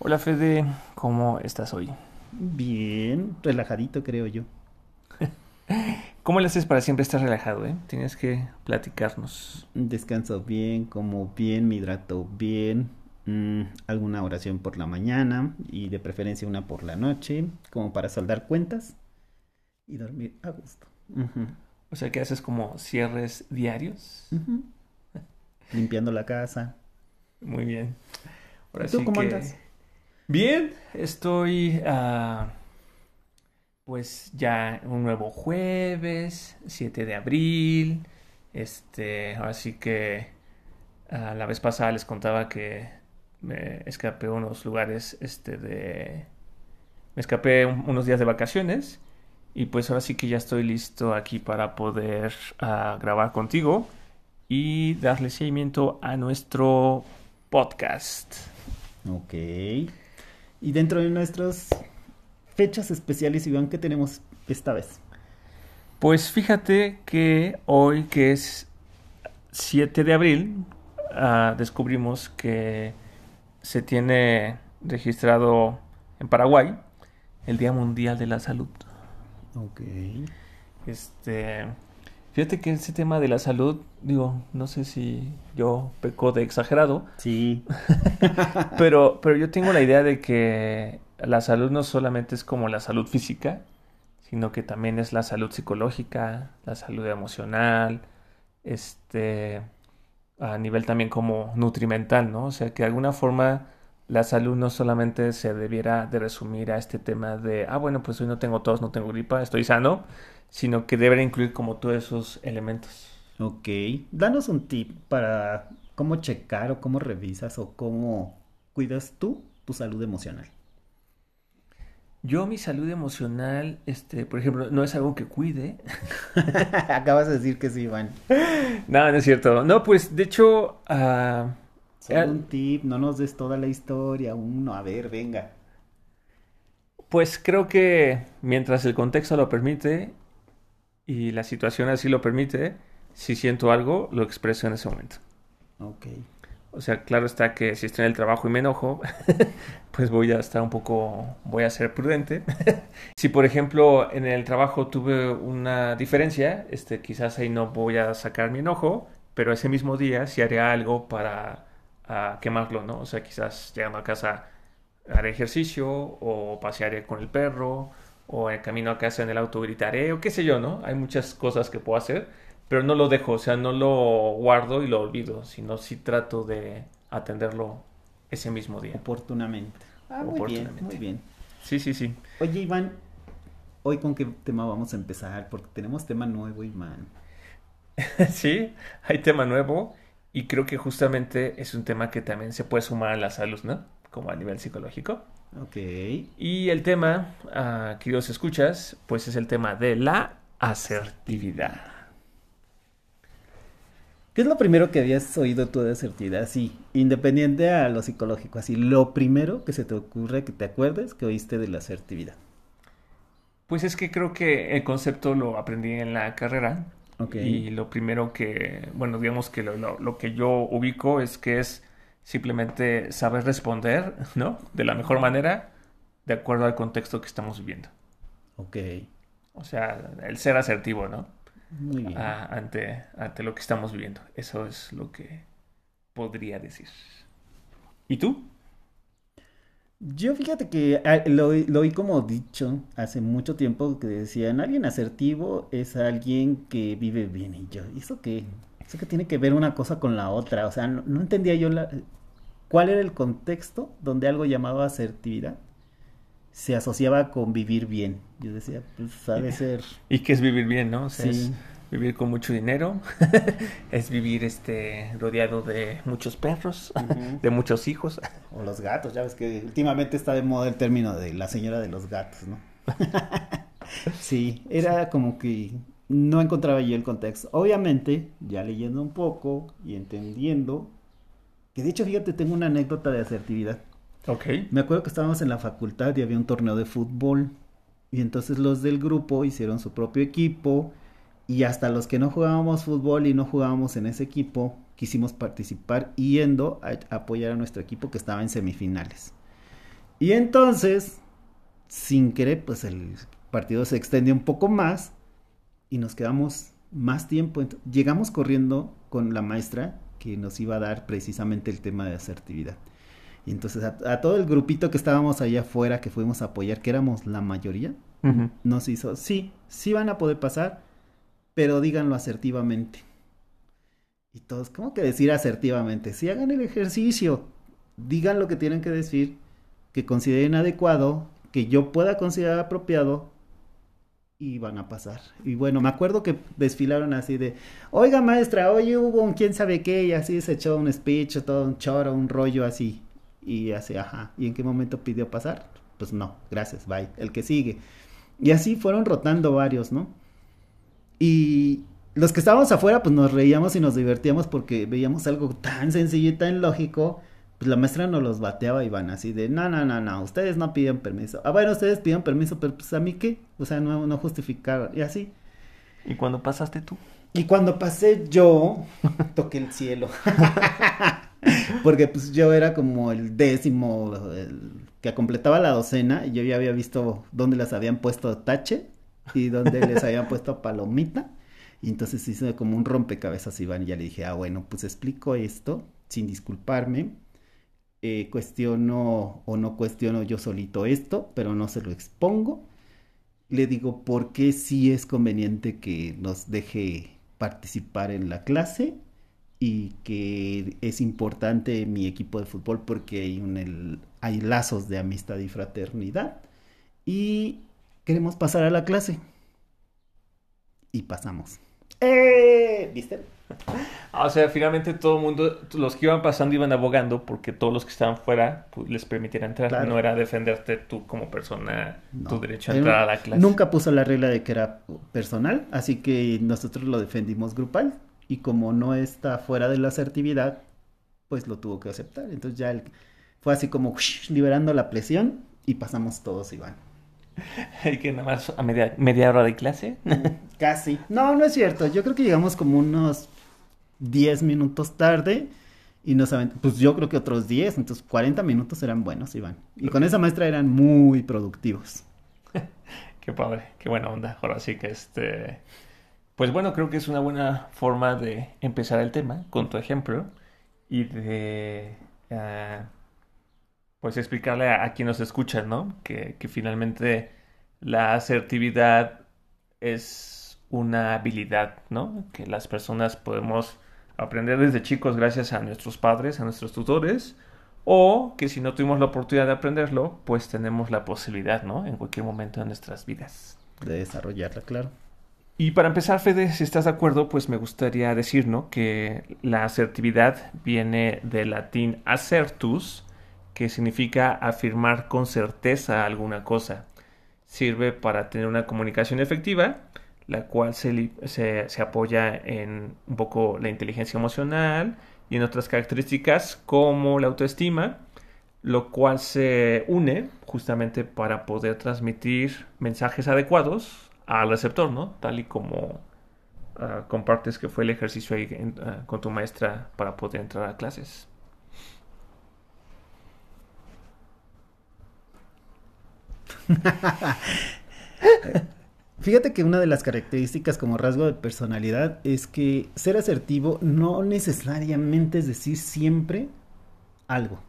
Hola Fede, ¿cómo estás hoy? Bien, relajadito creo yo. ¿Cómo le haces para siempre estar relajado, eh? Tienes que platicarnos. Descanso bien, como bien, me hidrato bien, mm, alguna oración por la mañana y de preferencia una por la noche, como para saldar cuentas y dormir a gusto. O sea, que haces como cierres diarios. Limpiando la casa. Muy bien. Ahora ¿Y tú sí cómo que- andas? Bien, estoy ah, pues ya un nuevo jueves, 7 de abril. Este, ahora sí que ah, la vez pasada les contaba que me escapé unos lugares este de me escapé un- unos días de vacaciones y pues ahora sí que ya estoy listo aquí para poder ah, grabar contigo y darle seguimiento a nuestro podcast. Ok. Y dentro de nuestras fechas especiales, Iván, ¿qué tenemos esta vez? Pues fíjate que hoy, que es 7 de abril, ah, descubrimos que se tiene registrado en Paraguay el Día Mundial de la Salud. Ok. Este, fíjate que ese tema de la salud, digo, no sé si yo peco de exagerado, Sí. pero, pero yo tengo la idea de que la salud no solamente es como la salud física, sino que también es la salud psicológica, la salud emocional, este, a nivel también como nutrimental, ¿no? O sea, que de alguna forma la salud no solamente se debiera de resumir a este tema de, ah, bueno, pues hoy no tengo tos, no tengo gripa, estoy sano, sino que debería incluir como todos esos elementos. Ok. Danos un tip para cómo checar o cómo revisas o cómo cuidas tú tu salud emocional. Yo mi salud emocional, este, por ejemplo, no es algo que cuide, Acabas de decir que sí, Iván. No, no es cierto. No, pues de hecho, Solo Eh, un tip, no nos des toda la historia, uno, a ver, venga. pues creo que mientras el contexto lo permite y la situación así lo permite, si siento algo, lo expreso en ese momento. Ok. O sea, claro está que si estoy en el trabajo y me enojo, pues voy a estar un poco, voy a ser prudente. Si por ejemplo en el trabajo tuve una diferencia, este, quizás ahí no voy a sacar mi enojo, pero ese mismo día sí haré algo para ah, quemarlo, ¿no? O sea, quizás llegando a casa haré ejercicio o pasearé con el perro o en camino a casa en el auto gritaré o qué sé yo, ¿no? Hay muchas cosas que puedo hacer, pero no lo dejo, o sea, no lo guardo y lo olvido, sino sí trato de atenderlo ese mismo día. Oportunamente. Ah, muy bien, muy bien. Sí, sí, sí. Oye, Iván, hoy con qué tema vamos a empezar, porque tenemos tema nuevo, Iván. Sí, hay tema nuevo y creo que justamente es un tema que también se puede sumar a la salud, ¿no? Como a nivel psicológico. Ok. Y el tema, ah, queridos escuchas, pues es el tema de la asertividad. ¿Qué es lo primero que habías oído tú de asertividad? Sí, independiente a lo psicológico, así, lo primero que se te ocurre, que te acuerdes, que oíste de la asertividad. Pues es que creo que el concepto lo aprendí en la carrera Ok. y lo primero que, bueno, digamos que lo, lo- lo que yo ubico es que es simplemente saber responder, ¿no? De la mejor manera, de acuerdo al contexto que estamos viviendo. Ok. O sea, el ser asertivo, ¿no? Muy bien. Ante, ante lo que estamos viviendo. Eso es lo que podría decir. ¿Y tú? Yo fíjate que ah, lo, lo oí como dicho hace mucho tiempo que decían, alguien asertivo es alguien que vive bien. Y yo, ¿y eso qué? ¿Eso qué tiene que ver una cosa con la otra? O sea, no, no entendía yo la- cuál era el contexto donde algo llamado asertividad se asociaba con vivir bien. Yo decía, pues ha de ser... ¿Y qué es vivir bien, no? O sea, Sí. vivir con mucho dinero, es vivir este rodeado de muchos perros, de muchos hijos. O los gatos, ya ves que últimamente está de moda el término de la señora de los gatos, ¿no? sí, era como que no encontraba yo el contexto. Obviamente, ya leyendo un poco y entendiendo, que de hecho, fíjate, tengo una anécdota de asertividad. Ok. Me acuerdo que estábamos en la facultad y había un torneo de fútbol. Y entonces los del grupo hicieron su propio equipo. Y hasta los que no jugábamos fútbol y no jugábamos en ese equipo, quisimos participar yendo a apoyar a nuestro equipo que estaba en semifinales. Y entonces, sin querer, pues el partido se extendió un poco más y nos quedamos más tiempo. Llegamos corriendo con la maestra que nos iba a dar precisamente el tema de asertividad. Y entonces a, todo el grupito que estábamos allá afuera, que fuimos a apoyar, que éramos la mayoría, nos hizo, sí, sí van a poder pasar, pero díganlo asertivamente. Y todos, ¿cómo que decir asertivamente? Si hagan el ejercicio, digan lo que tienen que decir, que consideren adecuado, que yo pueda considerar apropiado y van a pasar. Y bueno, me acuerdo que desfilaron así de, oiga maestra, hoy hubo un quién sabe qué, y así se echó un speech, todo un choro, un rollo así. Y así, ajá. ¿Y en qué momento pidió pasar? Pues no, gracias, bye. El que sigue. Y así fueron rotando varios, ¿no? Y los que estábamos afuera, pues nos reíamos y nos divertíamos porque veíamos algo tan sencillo y tan lógico pues la maestra nos los bateaba y van así de, no, no, no, no, ustedes no piden permiso. Ah, bueno, ustedes piden permiso, pero pues a mí qué, o sea, no, no justificaron, y así. ¿Y cuando pasaste tú? Y cuando pasé yo, toqué el cielo. Porque pues yo era como el décimo el que completaba la docena y yo ya había visto dónde les habían puesto tache y dónde les habían puesto palomita. Y entonces hice como un rompecabezas Iván y ya le dije, ah, bueno, pues explico esto sin disculparme eh, cuestiono o no cuestiono yo solito esto, pero no se lo expongo. Le digo por qué sí es conveniente que nos deje participar en la clase y que es importante mi equipo de fútbol porque hay, un, hay lazos de amistad y fraternidad. Y queremos pasar a la clase. Y pasamos. ¡Eh! ¿Viste? Ah, o sea, finalmente todo el mundo, los que iban pasando iban abogando porque todos los que estaban fuera pues, les permitiera entrar. No era defenderte tú como persona, tu derecho a entrar a la clase. Nunca puso la regla de que era personal, así que nosotros lo defendimos grupal. Y como no está fuera de la asertividad, pues lo tuvo que aceptar. Entonces ya fue así como liberando la presión y pasamos todos, Iván. ¿Y que nada más a media, media hora de clase? Casi. No, no es cierto. Yo creo que llegamos como unos 10 minutos tarde y nos pues yo creo que otros 10, entonces 40 minutos eran buenos, Iván. Y con esa maestra eran muy productivos. qué padre, qué buena onda. Ahora sí que este... Pues bueno, creo que es una buena forma de empezar el tema con tu ejemplo y de... Ah, pues explicarle a, quien nos escucha, ¿no? Que, que finalmente la asertividad es una habilidad, ¿no? Que las personas podemos aprender desde chicos gracias a nuestros padres, a nuestros tutores, o que si no tuvimos la oportunidad de aprenderlo, pues tenemos la posibilidad, ¿no? En cualquier momento de nuestras vidas. De desarrollarla, claro. Y para empezar, Fede, si estás de acuerdo, pues me gustaría decir, ¿no? Que la asertividad viene del latín acertus, que significa afirmar con certeza alguna cosa. Sirve para tener una comunicación efectiva la cual se, se, apoya en un poco la inteligencia emocional y en otras características como la autoestima, lo cual se une justamente para poder transmitir mensajes adecuados al receptor, ¿no? Tal y como ah, compartes que fue el ejercicio ahí ah, con tu maestra para poder entrar a clases. Fíjate que una de las características como rasgo de personalidad es que ser asertivo no necesariamente es decir siempre algo.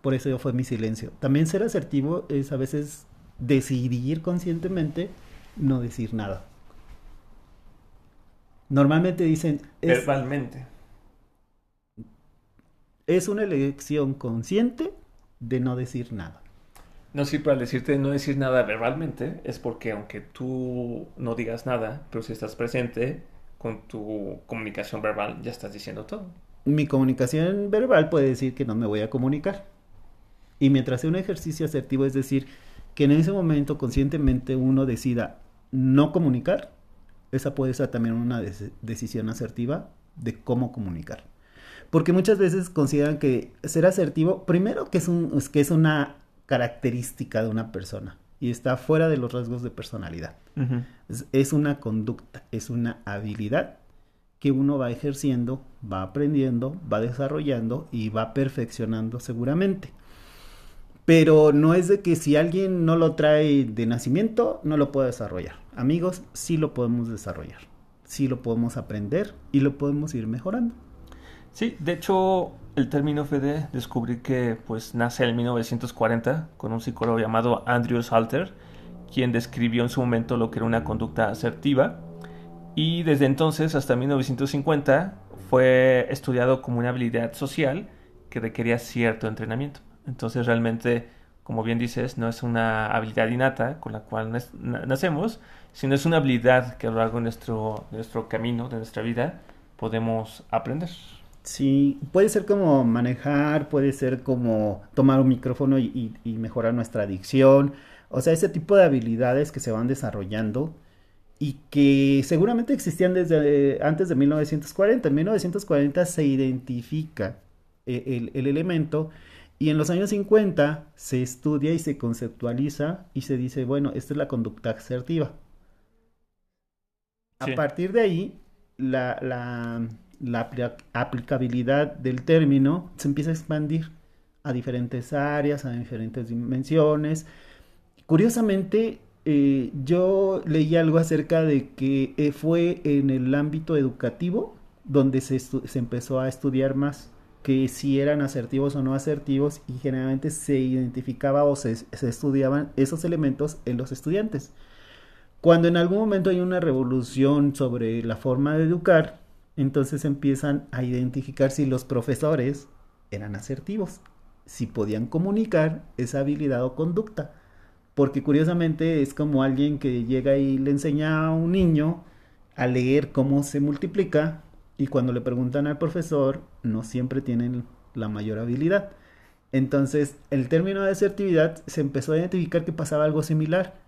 Por eso yo fue mi silencio. También ser asertivo es a veces decidir conscientemente no decir nada. Normalmente dicen... Verbalmente. Es una elección consciente de no decir nada. No, para decirte no decir nada verbalmente es porque aunque tú no digas nada, pero si estás presente con tu comunicación verbal, ya estás diciendo todo. Mi comunicación verbal puede decir que no me voy a comunicar. Y mientras sea un ejercicio asertivo, es decir, que en ese momento conscientemente uno decida no comunicar, esa puede ser también una decisión asertiva de cómo comunicar. Porque muchas veces consideran que ser asertivo, primero que es, un, que es una característica de una persona y está fuera de los rasgos de personalidad. es, una conducta, es una habilidad que uno va ejerciendo, va aprendiendo, va desarrollando y va perfeccionando seguramente. Pero no es de que si alguien no lo trae de nacimiento, no lo puede desarrollar. Amigos, sí lo podemos desarrollar, sí lo podemos aprender y lo podemos ir mejorando. Sí, de hecho, el término FD descubrí que pues nace en 1940 con un psicólogo llamado Andrew Salter, quien describió en su momento lo que era una conducta asertiva y desde entonces hasta 1950 fue estudiado como una habilidad social que requería cierto entrenamiento. Entonces realmente, como bien dices, no es una habilidad innata con la cual nacemos, sino es una habilidad que a lo largo de nuestro, de nuestro camino, de nuestra vida, podemos aprender. Sí, puede ser como manejar, puede ser como tomar un micrófono y, mejorar nuestra adicción. O sea, ese tipo de habilidades que se van desarrollando y que seguramente existían desde antes de 1940. En 1940 se identifica eh, el, elemento y en los años 50 se estudia y se conceptualiza y se dice, bueno, esta es la conducta asertiva. A partir de ahí, la, la aplicabilidad del término se empieza a expandir a diferentes áreas, a diferentes dimensiones. Curiosamente, eh, yo leí algo acerca de que eh, fue en el ámbito educativo donde se, empezó a estudiar más que si eran asertivos o no asertivos y generalmente se identificaba o se, se estudiaban esos elementos en los estudiantes. Cuando en algún momento hay una revolución sobre la forma de educar, entonces empiezan a identificar si los profesores eran asertivos, si podían comunicar esa habilidad o conducta. Porque curiosamente es como alguien que llega y le enseña a un niño a leer cómo se multiplica y cuando le preguntan al profesor no siempre tienen la mayor habilidad. Entonces el término de asertividad se empezó a identificar que pasaba algo similar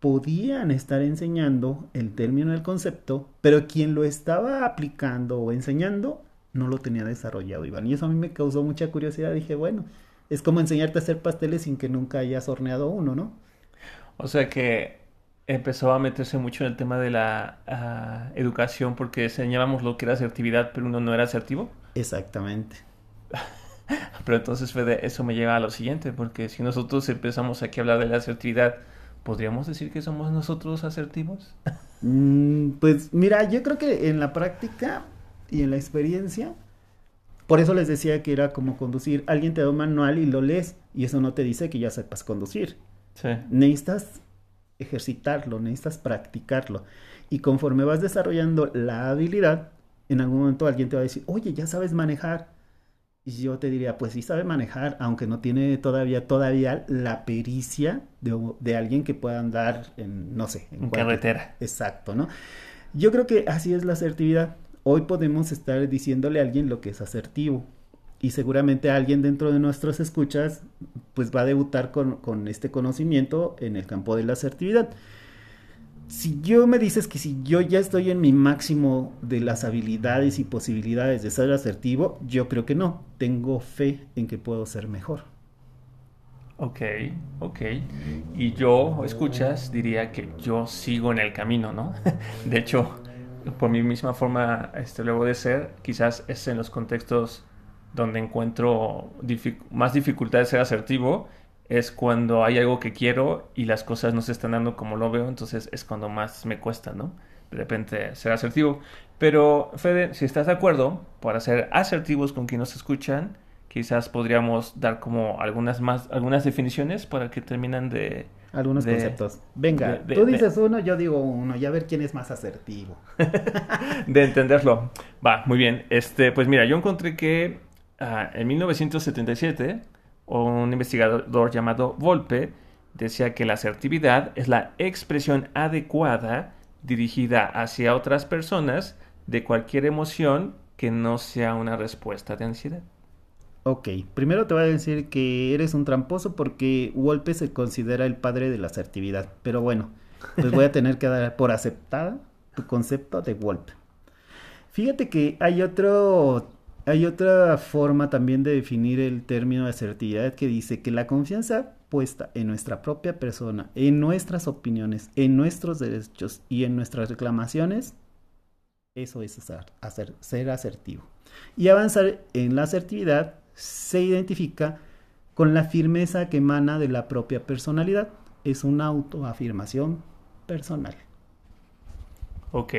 podían estar enseñando el término del concepto, pero quien lo estaba aplicando o enseñando no lo tenía desarrollado, Iván. Y eso a mí me causó mucha curiosidad. Dije, bueno, es como enseñarte a hacer pasteles sin que nunca hayas horneado uno, ¿no? O sea que empezó a meterse mucho en el tema de la ah, educación porque enseñábamos lo que era asertividad, pero uno no era asertivo. Exactamente. pero entonces, Fede, eso me lleva a lo siguiente, porque si nosotros empezamos aquí a hablar de la asertividad, ¿Podríamos decir que somos nosotros asertivos? Mm, pues mira, yo creo que en la práctica y en la experiencia, por eso les decía que era como conducir. Alguien te da un manual y lo lees y eso no te dice que ya sepas conducir. Sí. Necesitas ejercitarlo, necesitas practicarlo. Y conforme vas desarrollando la habilidad, en algún momento alguien te va a decir, oye, ya sabes manejar. Y yo te diría, pues sí sabe manejar, aunque no tiene todavía, todavía la pericia de, alguien que pueda andar en, no sé, en, carretera. Exacto, ¿no? Yo creo que así es la asertividad. Hoy podemos estar diciéndole a alguien lo que es asertivo. Y seguramente alguien dentro de nuestros escuchas, pues va a debutar con, con este conocimiento en el campo de la asertividad si yo me dices que si yo ya estoy en mi máximo de las habilidades y posibilidades de ser asertivo, yo creo que no. Tengo fe en que puedo ser mejor. Ok, ok. Y yo, escuchas, diría que yo sigo en el camino, ¿no? de hecho, por mi misma forma, este, luego de ser, quizás es en los contextos donde encuentro más dificultad de ser asertivo es cuando hay algo que quiero y las cosas no se están dando como lo veo, entonces es cuando más me cuesta, ¿no? De repente ser asertivo. Pero, Fede, si estás de acuerdo, para ser asertivos con quien nos escuchan, quizás podríamos dar como algunas más, algunas definiciones para que terminan de... Algunos conceptos. Venga, tú dices uno, yo digo uno, y a ver quién es más asertivo. de entenderlo. Va, muy bien. Este, pues mira, yo encontré que ah, en 1977 un investigador llamado Volpe decía que la asertividad es la expresión adecuada dirigida hacia otras personas de cualquier emoción que no sea una respuesta de ansiedad. Ok, primero te voy a decir que eres un tramposo porque Wolpe se considera el padre de la asertividad. Pero bueno, pues voy a tener que dar por aceptada tu concepto de Wolpe. Fíjate que hay otro hay otra forma también de definir el término de asertividad que dice que la confianza puesta en nuestra propia persona, en nuestras opiniones, en nuestros derechos y en nuestras reclamaciones, eso es ser asertivo. Y avanzar en la asertividad se identifica con la firmeza que emana de la propia personalidad. Es una autoafirmación personal. Ok,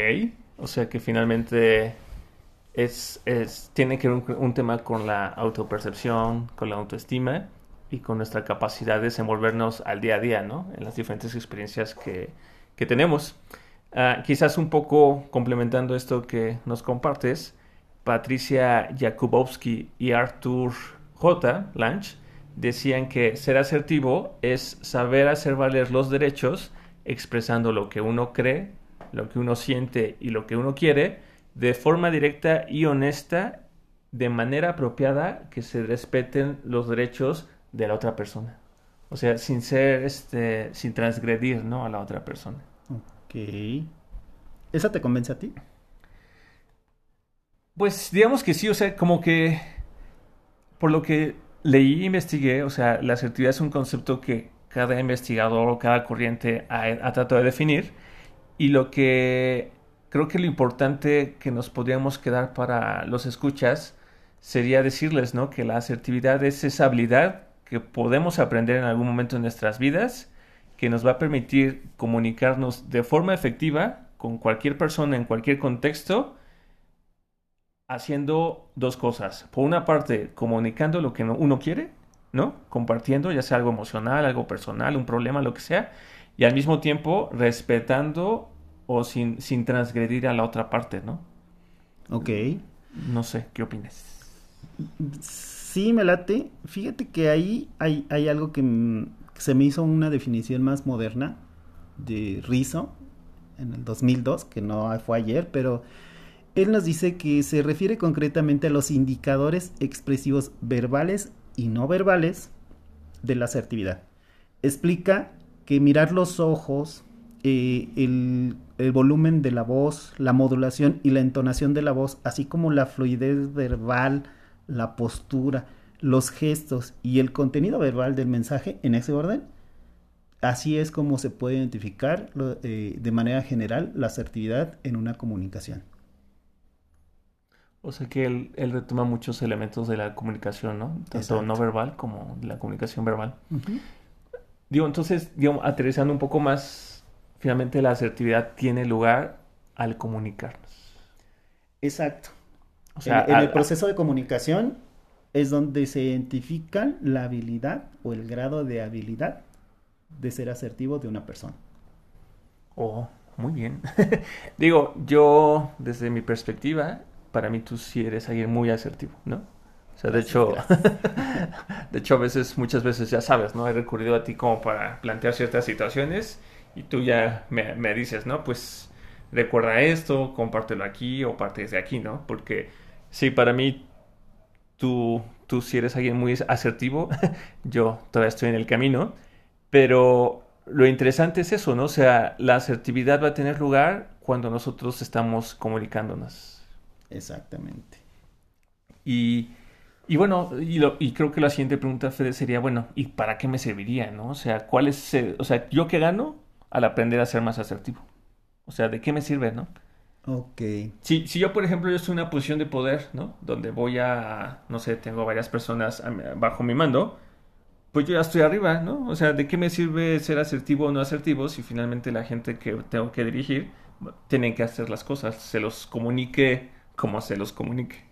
o sea que finalmente es, tiene que ver un, tema con la autopercepción, con la autoestima y con nuestra capacidad de desenvolvernos al día a día, ¿no? En las diferentes experiencias que, tenemos. Ah, quizás un poco complementando esto que nos compartes, Patricia Jakubowski y Arthur J. Lange decían que ser asertivo es saber hacer valer los derechos expresando lo que uno cree, lo que uno siente y lo que uno quiere, de forma directa y honesta, de manera apropiada, que se respeten los derechos de la otra persona. O sea, sin ser, este, sin transgredir, ¿no? A la otra persona. Ok. ¿Esa te convence a ti? Pues digamos que sí, o sea, como que por lo que leí e investigué, o sea, la asertividad es un concepto que cada investigador o cada corriente ha, ha tratado de definir y lo que creo que lo importante que nos podríamos quedar para los escuchas sería decirles, ¿no? Que la asertividad es esa habilidad que podemos aprender en algún momento en nuestras vidas, que nos va a permitir comunicarnos de forma efectiva con cualquier persona en cualquier contexto, haciendo dos cosas. Por una parte, comunicando lo que uno quiere, ¿no? Compartiendo, ya sea algo emocional, algo personal, un problema, lo que sea, y al mismo tiempo respetando o sin, sin transgredir a la otra parte, ¿no? Ok. No sé, ¿qué opinas? Sí, me late. Fíjate que ahí hay, hay algo que, se me hizo una definición más moderna de Rizzo en el 2002, que no fue ayer, pero él nos dice que se refiere concretamente a los indicadores expresivos verbales y no verbales de la asertividad. Explica que mirar los ojos, eh, el, volumen de la voz, la modulación y la entonación de la voz, así como la fluidez verbal, la postura, los gestos y el contenido verbal del mensaje en ese orden, así es como se puede identificar eh, de manera general la asertividad en una comunicación. O sea que él, retoma muchos elementos de la comunicación, ¿no? Tanto no verbal como de la comunicación verbal. Digo, entonces, digo, aterrizando un poco más finalmente la asertividad tiene lugar al comunicarnos. Exacto. O sea, en, el proceso de comunicación es donde se identifica la habilidad o el grado de habilidad de ser asertivo de una persona. Oh, muy bien. Digo, yo desde mi perspectiva, para mí tú sí eres alguien muy asertivo, ¿no? O sea, de hecho, de hecho a veces, muchas veces ya sabes, ¿no? He recurrido a ti como para plantear ciertas situaciones y tú ya me, dices, ¿no? Pues recuerda esto, compártelo aquí o parte desde aquí, ¿no? Porque sí, para mí tú, tú si eres alguien muy asertivo, yo todavía estoy en el camino, pero lo interesante es eso, ¿no? O sea, la asertividad va a tener lugar cuando nosotros estamos comunicándonos. Exactamente. Y, y bueno, y, lo, y, creo que la siguiente pregunta, Fede, sería, bueno, ¿y para qué me serviría, no? O sea, ¿cuál es, o sea, yo qué gano al aprender a ser más asertivo. O sea, ¿de qué me sirve, no? Ok. Si, si yo, por ejemplo, yo estoy en una posición de poder, ¿no? Donde voy a, no sé, tengo varias personas bajo mi mando, pues yo ya estoy arriba, ¿no? O sea, ¿de qué me sirve ser asertivo o no asertivo si finalmente la gente que tengo que dirigir tiene que hacer las cosas, se los comunique como se los comunique?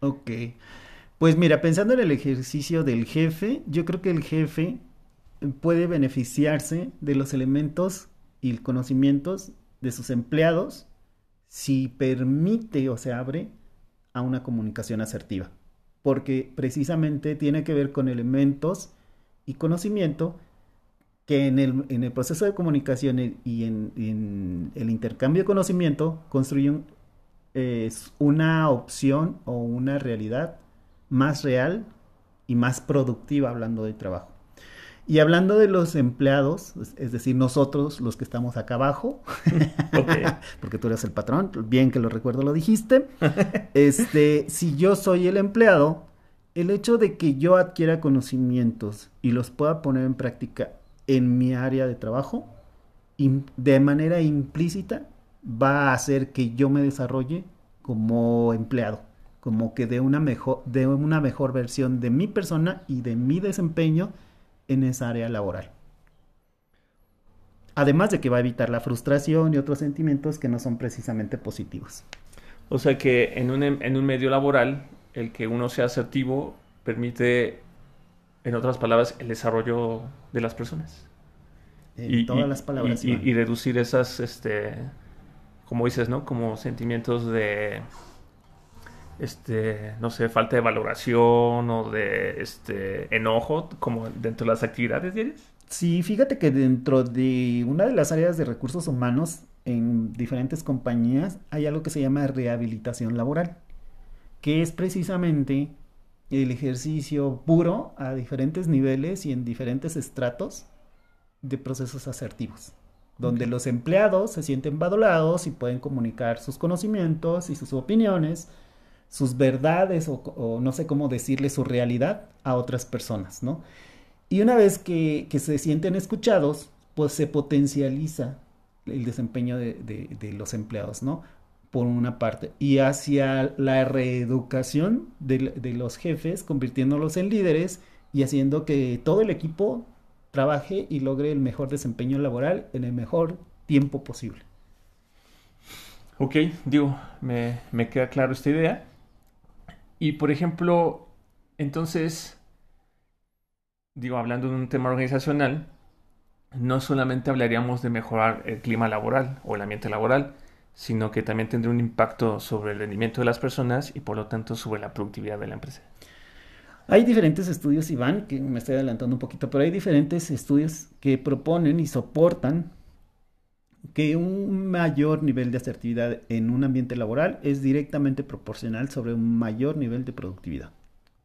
Ok. Pues mira, pensando en el ejercicio del jefe, yo creo que el jefe puede beneficiarse de los elementos y conocimientos de sus empleados si permite o se abre a una comunicación asertiva, porque precisamente tiene que ver con elementos y conocimiento que en el, en el proceso de comunicación y en, el intercambio de conocimiento construyen una opción o una realidad más real y más productiva hablando de trabajo. Y hablando de los empleados, es decir, nosotros los que estamos acá abajo, porque tú eres el patrón, bien que lo recuerdo lo dijiste, este, si yo soy el empleado, el hecho de que yo adquiera conocimientos y los pueda poner en práctica en mi área de trabajo, de manera implícita, va a hacer que yo me desarrolle como empleado, como que de una mejor, de una mejor versión de mi persona y de mi desempeño en esa área laboral. Además de que va a evitar la frustración y otros sentimientos que no son precisamente positivos. O sea que en un, en un medio laboral, el que uno sea asertivo permite, en otras palabras, el desarrollo de las personas. En todas las palabras. Y, y, reducir esas, este, como dices, ¿no? Como sentimientos de este, no sé, falta de valoración o de este enojo como dentro de las actividades diarias? Sí, fíjate que dentro de una de las áreas de recursos humanos en diferentes compañías hay algo que se llama rehabilitación laboral, que es precisamente el ejercicio puro a diferentes niveles y en diferentes estratos de procesos asertivos, donde los empleados se sienten valorados y pueden comunicar sus conocimientos y sus opiniones sus verdades o, no sé cómo decirle su realidad a otras personas, ¿no? Y una vez que, se sienten escuchados, pues se potencializa el desempeño de, los empleados, ¿no? Por una parte. Y hacia la reeducación de, los jefes, convirtiéndolos en líderes y haciendo que todo el equipo trabaje y logre el mejor desempeño laboral en el mejor tiempo posible. Ok, digo, me, me queda claro esta idea. Y por ejemplo, entonces, digo, hablando de un tema organizacional, no solamente hablaríamos de mejorar el clima laboral o el ambiente laboral, sino que también tendría un impacto sobre el rendimiento de las personas y por lo tanto sobre la productividad de la empresa. Hay diferentes estudios, Iván, que me estoy adelantando un poquito, pero hay diferentes estudios que proponen y soportan que un mayor nivel de asertividad en un ambiente laboral es directamente proporcional sobre un mayor nivel de productividad.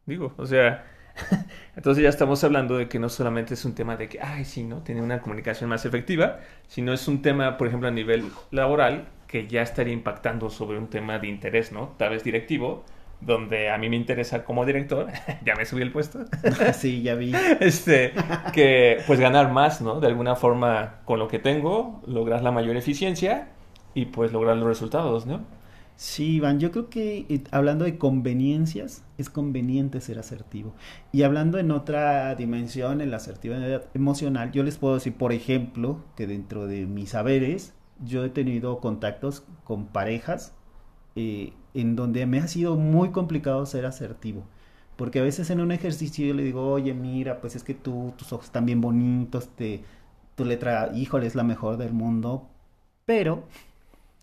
Digo, o sea, entonces ya estamos hablando de que no solamente es un tema de que, ay, sí, ¿no? Tiene una comunicación más efectiva, sino es un tema, por ejemplo, a nivel laboral que ya estaría impactando sobre un tema de interés, ¿no? Tal vez directivo, donde a mí me interesa como director, ya me subí el puesto. sí, ya vi. Este, que pues ganar más, ¿no? De alguna forma con lo que tengo, lograr la mayor eficiencia y pues lograr los resultados, ¿no? Sí, Iván, yo creo que eh, hablando de conveniencias, es conveniente ser asertivo. Y hablando en otra dimensión, en la asertividad emocional, yo les puedo decir, por ejemplo, que dentro de mis saberes, yo he tenido contactos con parejas eh, en donde me ha sido muy complicado ser asertivo. Porque a veces en un ejercicio yo le digo, oye, mira, pues es que tú, tus ojos están bien bonitos, te, tu letra, híjole, es la mejor del mundo, pero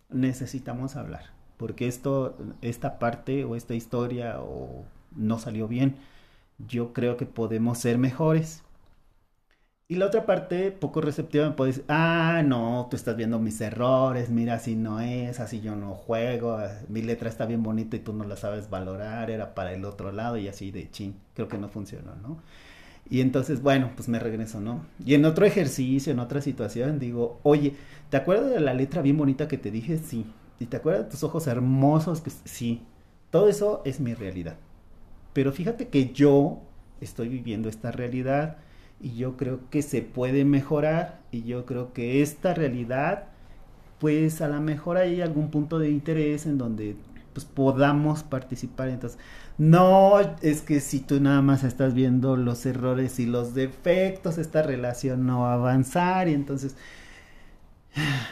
necesitamos hablar, porque esto, esta parte o esta historia o no salió bien. Yo creo que podemos ser mejores y la otra parte, poco receptiva, me puede decir, ah, no, tú estás viendo mis errores, mira, así no es, así yo no juego, mi letra está bien bonita y tú no la sabes valorar, era para el otro lado y así de chin, creo que no funcionó, ¿no? Y entonces, bueno, pues me regreso, ¿no? Y en otro ejercicio, en otra situación, digo, oye, ¿te acuerdas de la letra bien bonita que te dije? Sí. ¿Y te acuerdas de tus ojos hermosos? Que... Sí. Todo eso es mi realidad. Pero fíjate que yo estoy viviendo esta realidad y yo creo que se puede mejorar y yo creo que esta realidad pues a lo mejor hay algún punto de interés en donde pues podamos participar. Entonces no es que si tú nada más estás viendo los errores y los defectos esta relación no va a avanzar y entonces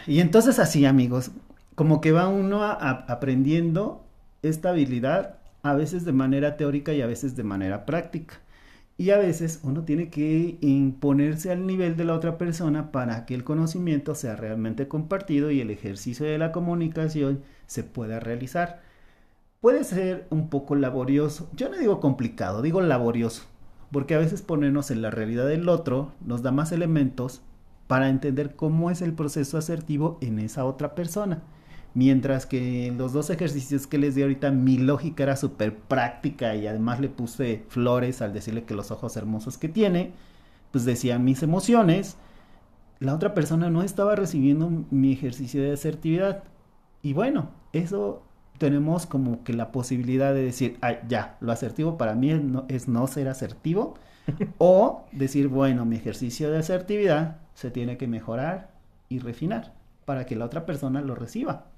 y entonces así amigos como que va uno aprendiendo esta habilidad a veces de manera teórica y a veces de manera práctica y a veces uno tiene que imponerse al nivel de la otra persona para que el conocimiento sea realmente compartido y el ejercicio de la comunicación se pueda realizar. Puede ser un poco laborioso, yo no digo complicado, digo laborioso, porque a veces ponernos en la realidad del otro nos da más elementos para entender cómo es el proceso asertivo en esa otra persona. Mientras que en los dos ejercicios que les di ahorita, mi lógica era súper práctica y además le puse flores al decirle que los ojos hermosos que tiene, pues decía mis emociones. La otra persona no estaba recibiendo mi ejercicio de asertividad. Y bueno, eso tenemos como que la posibilidad de decir, ay, ya, lo asertivo para mí es no, es no ser asertivo. o decir, bueno, mi ejercicio de asertividad se tiene que mejorar y refinar para que la otra persona lo reciba.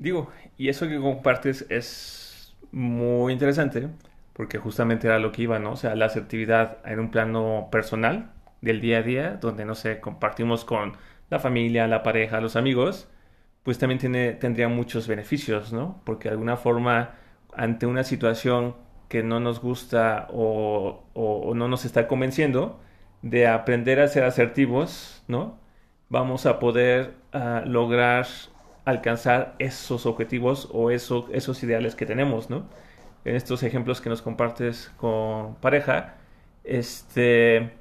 Digo, y eso que compartes es muy interesante, porque justamente era lo que iba, ¿no? O sea, la asertividad en un plano personal, del día a día, donde, no sé, compartimos con la familia, la pareja, los amigos, pues también tiene, tendría muchos beneficios, ¿no? Porque de alguna forma, ante una situación que no nos gusta o, o no nos está convenciendo, de aprender a ser asertivos, ¿no? Vamos a poder uh, lograr alcanzar esos objetivos o eso, esos ideales que tenemos, ¿no? En estos ejemplos que nos compartes con pareja, este,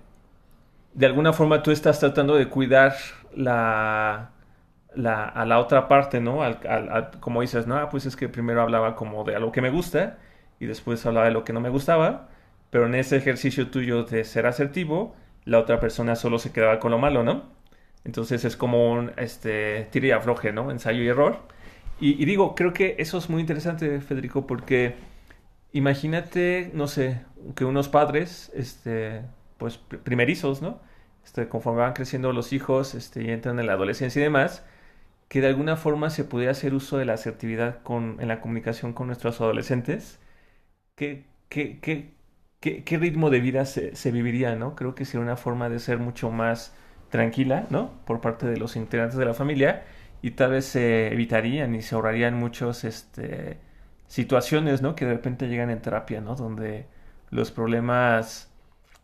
de alguna forma tú estás tratando de cuidar la, la, a la otra parte, ¿no? Al, como dices, no, pues es que primero hablaba como de algo que me gusta y después hablaba de lo que no me gustaba, pero en ese ejercicio tuyo de ser asertivo, la otra persona solo se quedaba con lo malo, ¿no? Entonces es como un este, tira y afloje, ¿no? Ensayo y error. Y, digo, creo que eso es muy interesante, Federico, porque imagínate, no sé, que unos padres, este, pues primerizos, ¿no? Este, conforme van creciendo los hijos este, y entran en la adolescencia y demás, que de alguna forma se pudiera hacer uso de la asertividad con, en la comunicación con nuestros adolescentes. ¿Qué, qué, qué, qué, ritmo de vida se, viviría, ¿no? Creo que sería una forma de ser mucho más tranquila, ¿no? Por parte de los integrantes de la familia y tal vez se evitarían y se ahorrarían muchas este, situaciones, ¿no? Que de repente llegan en terapia, ¿no? Donde los problemas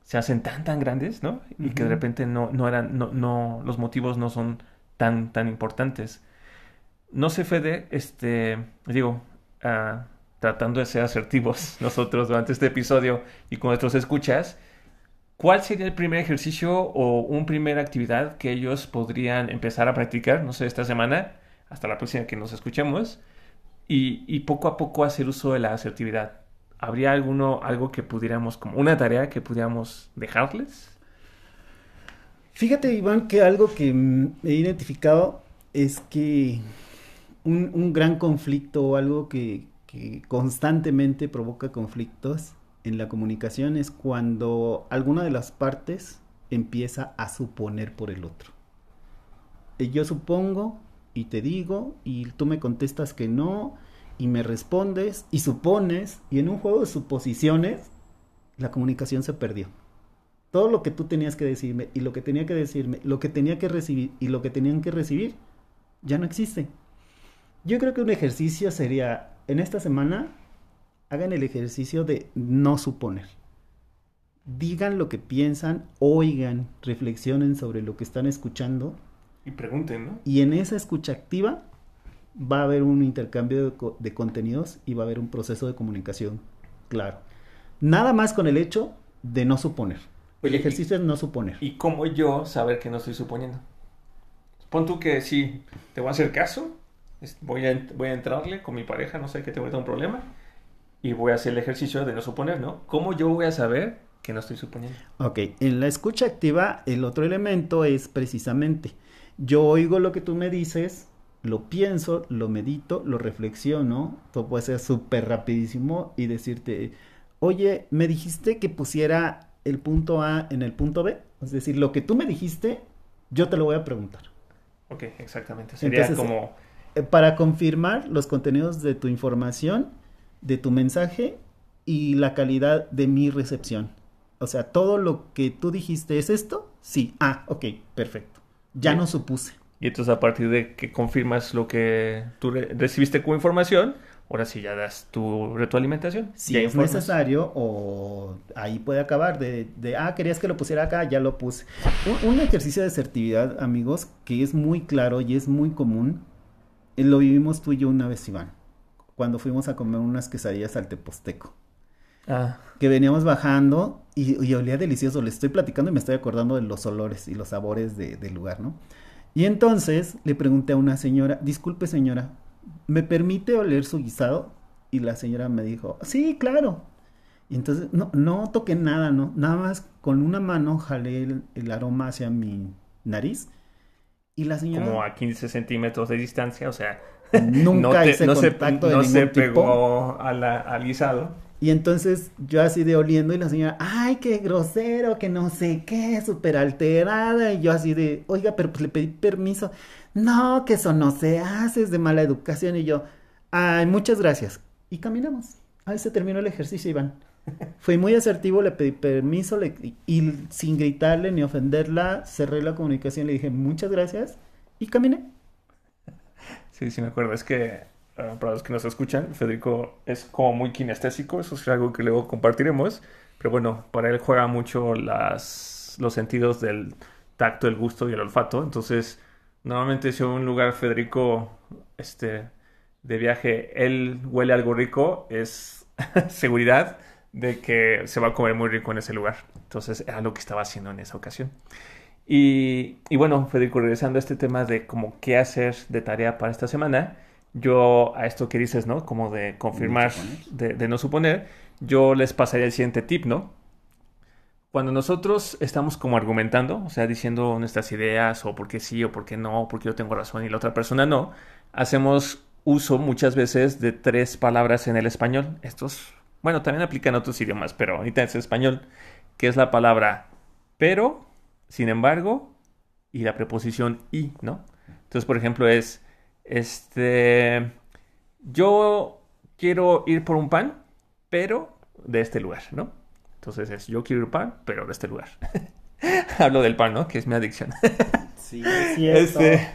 se hacen tan, tan grandes, ¿no? Y que de repente no, no eran, no, no, los motivos no son tan, tan importantes. No sé, Fede, este, digo, uh, tratando de ser asertivos nosotros durante este episodio y con nuestros escuchas, ¿cuál sería el primer ejercicio o una primera actividad que ellos podrían empezar a practicar, no sé, esta semana, hasta la próxima que nos escuchemos, y, poco a poco hacer uso de la asertividad? ¿Habría alguno, algo que pudiéramos, como una tarea que pudiéramos dejarles? Fíjate, Iván, que algo que he identificado es que un, un gran conflicto o algo que, que constantemente provoca conflictos en la comunicación es cuando alguna de las partes empieza a suponer por el otro. Yo supongo y te digo y tú me contestas que no y me respondes y supones y en un juego de suposiciones la comunicación se perdió. Todo lo que tú tenías que decirme y lo que tenía que decirme, lo que tenía que recibir y lo que tenían que recibir ya no existe. Yo creo que un ejercicio sería en esta semana hagan el ejercicio de no suponer. Digan lo que piensan, oigan, reflexionen sobre lo que están escuchando. Y pregunten, ¿no? Y en esa escucha activa va a haber un intercambio de, de contenidos y va a haber un proceso de comunicación claro. Nada más con el hecho de no suponer. Oye, el ejercicio es no suponer. ¿Y cómo yo saber que no estoy suponiendo? Pon tú que sí, te voy a hacer caso, voy a, voy a entrarle con mi pareja, no sé que tengo un problema, y voy a hacer el ejercicio de no suponer, ¿no? ¿Cómo yo voy a saber que no estoy suponiendo? Ok, en la escucha activa, el otro elemento es precisamente, yo oigo lo que tú me dices, lo pienso, lo medito, lo reflexiono, todo puede ser súper rapidísimo y decirte, oye, me dijiste que pusiera el punto A en el punto B, es decir, lo que tú me dijiste, yo te lo voy a preguntar. Ok, exactamente. Sería como eh, para confirmar los contenidos de tu información, de tu mensaje y la calidad de mi recepción. O sea, todo lo que tú dijiste es esto, sí. Ah, ok, perfecto. Ya no supuse. Y entonces a partir de que confirmas lo que tú re recibiste como información, ahora sí ya das tu retroalimentación. Si es informas. necesario o ahí puede acabar de, de, ah, querías que lo pusiera acá, ya lo puse. Un, un ejercicio de asertividad, amigos, que es muy claro y es muy común, lo vivimos tú y yo una vez, Iván, cuando fuimos a comer unas quesadillas al Teposteco. Ah, que veníamos bajando y, y olía delicioso. Le estoy platicando y me estoy acordando de los olores y los sabores de- del lugar, ¿no? Y entonces le pregunté a una señora, disculpe señora, ¿me permite oler su guisado? Y la señora me dijo, sí, claro. Y entonces no, no toqué nada, ¿no? Nada más con una mano jalé el, el aroma hacia mi nariz. Y la señora como a 15 centímetros de distancia, o sea, nunca no, te- hice no se, contacto no de se ningún tipo. pegó a la- al guisado. Y entonces yo así de oliendo y la señora, ay, qué grosero, que no sé qué, súper alterada. Y yo así de, oiga, pero pues le pedí permiso. No, que eso no se hace, es de mala educación. Y yo, ay, muchas gracias. Y caminamos. Ahí se terminó el ejercicio, Iván. Fui muy asertivo, le pedí permiso le- y sin gritarle ni ofenderla, cerré la comunicación, le dije muchas gracias y caminé. Sí, sí me acuerdo. Es que, ah, para los que nos escuchan, Federico es como muy kinestésico. Eso es algo que luego compartiremos. Pero bueno, para él juega mucho las, los sentidos del tacto, el gusto y el olfato. Entonces, normalmente si un lugar Federico este, de viaje, él huele algo rico, es seguridad de que se va a comer muy rico en ese lugar. Entonces, era lo que estaba haciendo en esa ocasión. Y, y bueno, Federico, regresando a este tema de como qué hacer de tarea para esta semana, yo a esto que dices, ¿no? Como de confirmar, de, de no suponer, yo les pasaría el siguiente tip, ¿no? Cuando nosotros estamos como argumentando, o sea, diciendo nuestras ideas o por qué sí o por qué no, o por qué yo tengo razón y la otra persona no, hacemos uso muchas veces de tres palabras en el español. Estos, bueno, también aplican a otros idiomas, pero ahorita es español, que es la palabra pero, sin embargo, y la preposición y, ¿no? Entonces, por ejemplo, es, este, yo quiero ir por un pan, pero de este lugar, ¿no? Entonces es, yo quiero ir pan, pero de este lugar. Hablo del pan, ¿no? Que es mi adicción. Sí, es cierto. Este,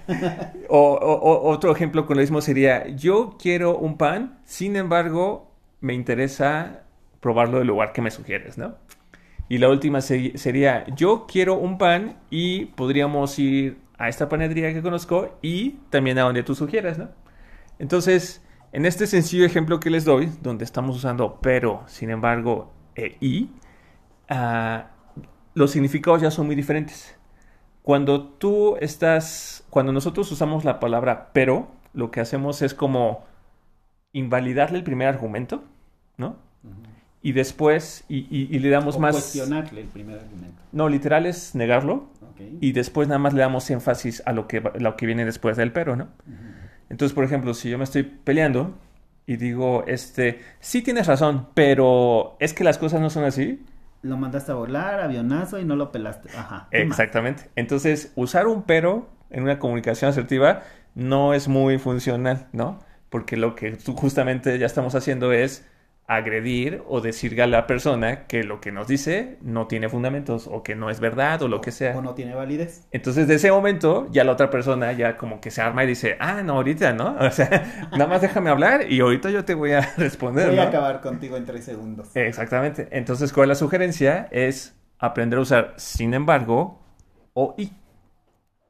o, o- o- otro ejemplo con lo mismo sería, yo quiero un pan, sin embargo, me interesa probarlo del lugar que me sugieres, ¿no? Y la última se- sería, yo quiero un pan y podríamos ir a esta panadería que conozco y también a donde tú sugieras, ¿no? Entonces, en este sencillo ejemplo que les doy, donde estamos usando pero, sin embargo, e y, ah, los significados ya son muy diferentes. Cuando tú estás, cuando nosotros usamos la palabra pero, lo que hacemos es como invalidarle el primer argumento, ¿no? Y después, y, y- y le damos O más... cuestionarle el primer argumento. No, literal es negarlo Ok. y después nada más le damos énfasis a lo que, lo que viene después del pero, ¿no? Entonces, por ejemplo, si yo me estoy peleando y digo, este, sí tienes razón, pero es que las cosas no son así, Lo mandaste a volar, avionazo y no lo pelaste. Ajá. Exactamente. Entonces, usar un pero en una comunicación asertiva no es muy funcional, ¿no? Porque lo que tú- justamente ya estamos haciendo es agredir o decirle a la persona que lo que nos dice no tiene fundamentos o que no es verdad o lo que sea. O no tiene validez. Entonces, de ese momento, ya la otra persona ya como que se arma y dice, ah, no, ahorita, ¿no? O sea, nada más déjame hablar y ahorita yo te voy a responder, Voy ¿no? a acabar contigo en tres segundos. Exactamente. Entonces, ¿cuál es la sugerencia? Es aprender a usar sin embargo o y.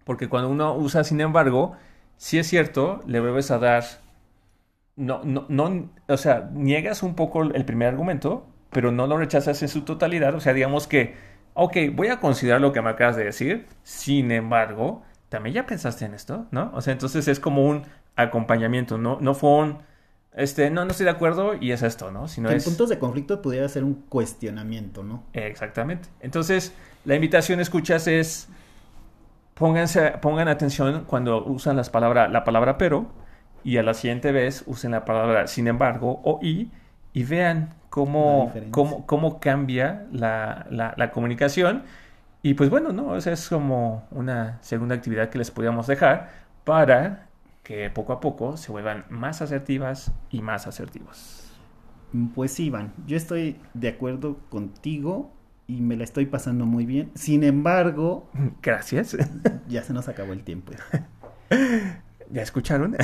Porque cuando uno usa sin embargo, sí es cierto, le vuelves a dar. No, no, no, o sea, niegas un poco el primer argumento, pero no lo rechazas en su totalidad. O sea, digamos que, ok, voy a considerar lo que me acabas de decir, sin embargo, también ya pensaste en esto, ¿no? O sea, entonces es como un acompañamiento, no, no fue un, este, no, no estoy de acuerdo y es esto, ¿no? Sino Que en es... puntos de conflicto pudiera ser un cuestionamiento, ¿no? Exactamente. Entonces, la invitación, escuchas, es pónganse, pongan atención cuando usan las palabra, la palabra pero y a la siguiente vez usen la palabra sin embargo o y y vean cómo, cómo, cómo cambia la, la- la comunicación. Y pues bueno, ¿no? Esa es como una segunda actividad que les podíamos dejar para que poco a poco se vuelvan más asertivas y más asertivos. Pues Iván, yo estoy de acuerdo contigo y me la estoy pasando muy bien. Sin embargo, Gracias. ya se nos acabó el tiempo. ¿Ya escucharon?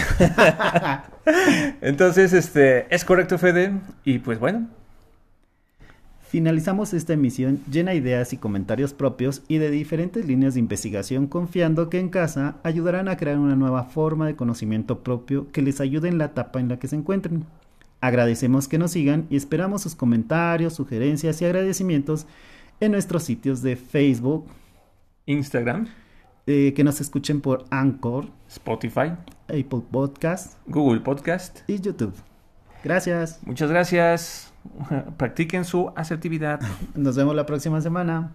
Entonces, este, es correcto, Fede. Y pues bueno, Finalizamos esta emisión llena de ideas y comentarios propios y de diferentes líneas de investigación confiando que en casa ayudarán a crear una nueva forma de conocimiento propio que les ayude en la etapa en la que se encuentren. Agradecemos que nos sigan y esperamos sus comentarios, sugerencias y agradecimientos en nuestros sitios de Facebook, Instagram, eh, que nos escuchen por Anchor, Spotify, Apple Podcast Google Podcast. y YouTube. Gracias. Muchas gracias. Practiquen su asertividad. Nos vemos la próxima semana.